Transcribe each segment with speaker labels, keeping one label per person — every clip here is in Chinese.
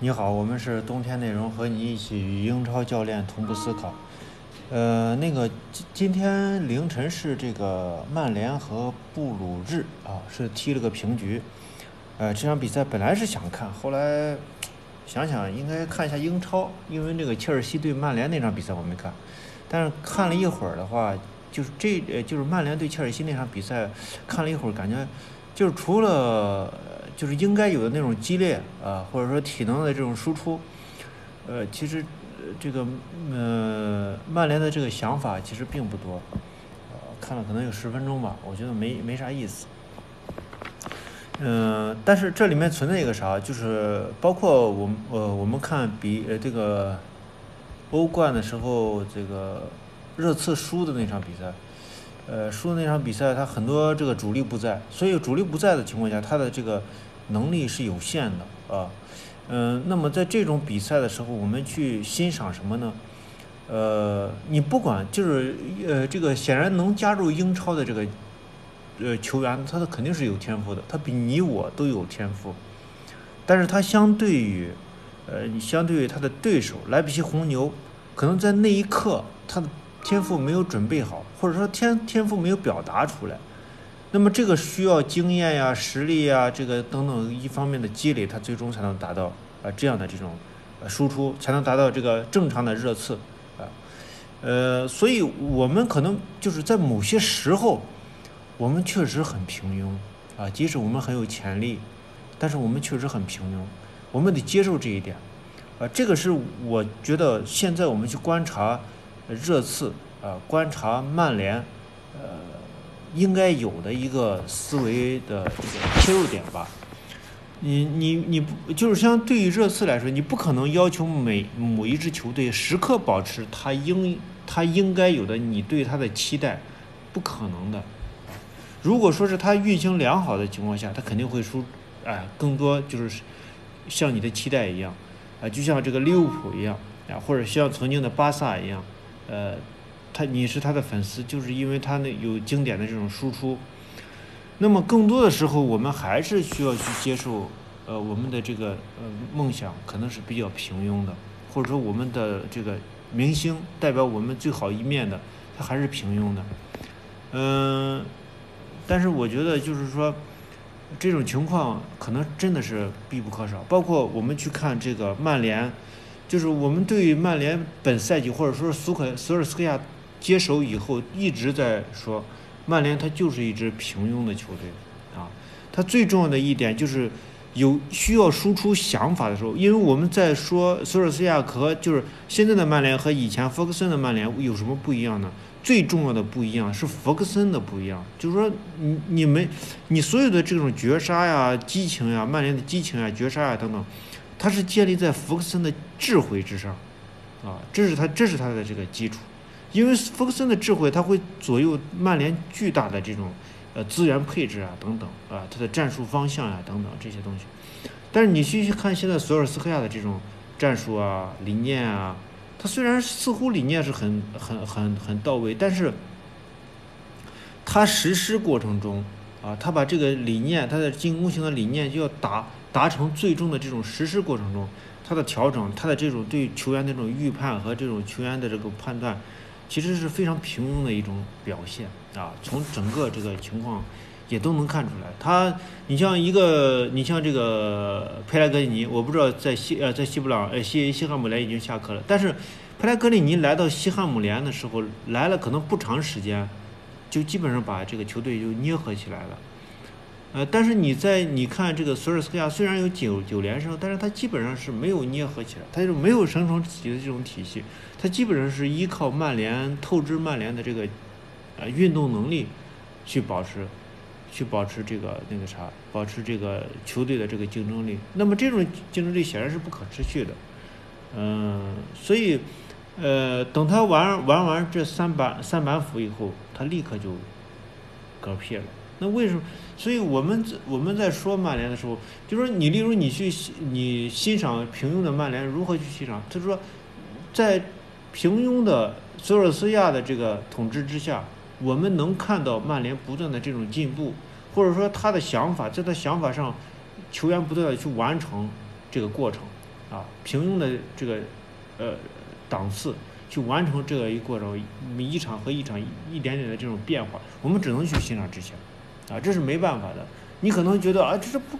Speaker 1: 你好，我们是冬天内容，和你一起与英超教练同步思考。呃，那个今今天凌晨是这个曼联和布鲁日啊，是踢了个平局。呃，这场比赛本来是想看，后来想想应该看一下英超，因为那个切尔西对曼联那场比赛我没看，但是看了一会儿的话，就是这呃就是曼联对切尔西那场比赛，看了一会儿感觉就是除了。就是应该有的那种激烈啊，或者说体能的这种输出，呃，其实这个呃曼联的这个想法其实并不多，呃，看了可能有十分钟吧，我觉得没没啥意思。嗯，但是这里面存在一个啥，就是包括我们呃我们看比呃这个欧冠的时候，这个热刺输的那场比赛。呃，输的那场比赛，他很多这个主力不在，所以主力不在的情况下，他的这个能力是有限的啊。嗯，那么在这种比赛的时候，我们去欣赏什么呢？呃，你不管就是呃，这个显然能加入英超的这个呃球员，他的肯定是有天赋的，他比你我都有天赋，但是他相对于呃，相对于他的对手莱比锡红牛，可能在那一刻他的。天赋没有准备好，或者说天天赋没有表达出来，那么这个需要经验呀、实力呀，这个等等一方面的积累，他最终才能达到啊这样的这种呃输出，才能达到这个正常的热刺啊，呃，所以我们可能就是在某些时候，我们确实很平庸啊，即使我们很有潜力，但是我们确实很平庸，我们得接受这一点啊，这个是我觉得现在我们去观察。热刺啊，观察曼联，呃，应该有的一个思维的这个切入点吧。你你你不就是相对于热刺来说，你不可能要求每某一支球队时刻保持他应他应该有的你对他的期待，不可能的。如果说是他运行良好的情况下，他肯定会输，哎，更多就是像你的期待一样，啊，就像这个利物浦一样啊，或者像曾经的巴萨一样。呃，他你是他的粉丝，就是因为他那有经典的这种输出。那么更多的时候，我们还是需要去接受，呃，我们的这个呃梦想可能是比较平庸的，或者说我们的这个明星代表我们最好一面的，他还是平庸的。嗯，但是我觉得就是说，这种情况可能真的是必不可少。包括我们去看这个曼联。就是我们对于曼联本赛季或者说苏克索尔斯克亚接手以后一直在说，曼联它就是一支平庸的球队啊。它最重要的一点就是有需要输出想法的时候，因为我们在说索尔斯克亚和就是现在的曼联和以前弗格森的曼联有什么不一样呢？最重要的不一样是弗格森的不一样，就是说你你们你所有的这种绝杀呀、激情呀、曼联的激情呀、绝杀呀等等。它是建立在福克森的智慧之上，啊，这是他，这是他的这个基础。因为福克森的智慧，他会左右曼联巨大的这种呃资源配置啊，等等啊，他的战术方向呀，等等这些东西。但是你去看现在索尔斯克亚的这种战术啊、理念啊，他虽然似乎理念是很很很很到位，但是他实施过程中啊，他把这个理念，他的进攻型的理念就要打。达成最终的这种实施过程中，他的调整，他的这种对球员的这种预判和这种球员的这个判断，其实是非常平庸的一种表现啊。从整个这个情况也都能看出来，他，你像一个，你像这个佩莱格里尼，我不知道在西呃在西布朗呃西西汉姆联已经下课了，但是佩莱格里尼来到西汉姆联的时候，来了可能不长时间，就基本上把这个球队就捏合起来了。呃，但是你在你看这个索尔斯克亚虽然有九九连胜，但是他基本上是没有捏合起来，他就没有生成自己的这种体系，他基本上是依靠曼联透支曼联的这个呃运动能力去保持，去保持这个那个啥，保持这个球队的这个竞争力。那么这种竞争力显然是不可持续的，嗯，所以呃，等他玩玩完这三板三板斧以后，他立刻就嗝屁了。那为什么？所以我们我们在说曼联的时候，就说你例如你去你欣赏平庸的曼联，如何去欣赏？他说，在平庸的索尔斯亚的这个统治之下，我们能看到曼联不断的这种进步，或者说他的想法，在他想法上，球员不断的去完成这个过程，啊平庸的这个呃档次去完成这个一过程，一场和一场一点点的这种变化，我们只能去欣赏之前，啊，这是没办法的。你可能觉得啊，这是不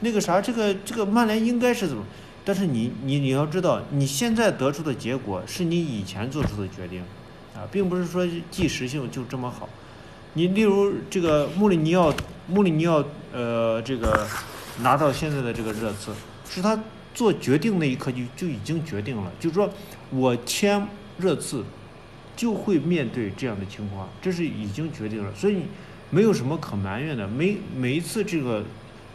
Speaker 1: 那个啥，这个这个曼联应该是怎么？但是你你你要知道，你现在得出的结果是你以前做出的决定，啊，并不是说即时性就这么好。你例如这个穆里尼奥，穆里尼奥呃这个拿到现在的这个热刺，是他做决定那一刻就就已经决定了，就是说我签热刺就会面对这样的情况，这是已经决定了，所以没有什么可埋怨的。每每一次这个，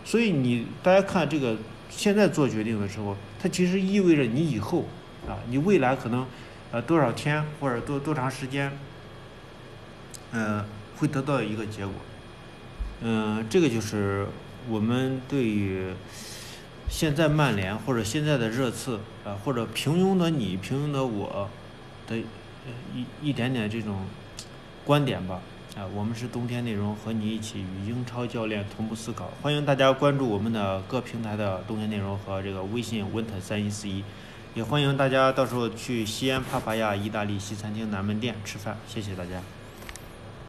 Speaker 1: 所以你大家看这个现在做决定的时候，它其实意味着你以后啊，你未来可能呃多少天或者多多长时间，嗯。会得到一个结果，嗯，这个就是我们对于现在曼联或者现在的热刺啊，或者平庸的你、平庸的我的一一点点这种观点吧。啊，我们是冬天内容，和你一起与英超教练同步思考。欢迎大家关注我们的各平台的冬天内容和这个微信 winter 三一四一，也欢迎大家到时候去西安帕帕亚意大利西餐厅南门店吃饭。谢谢大家。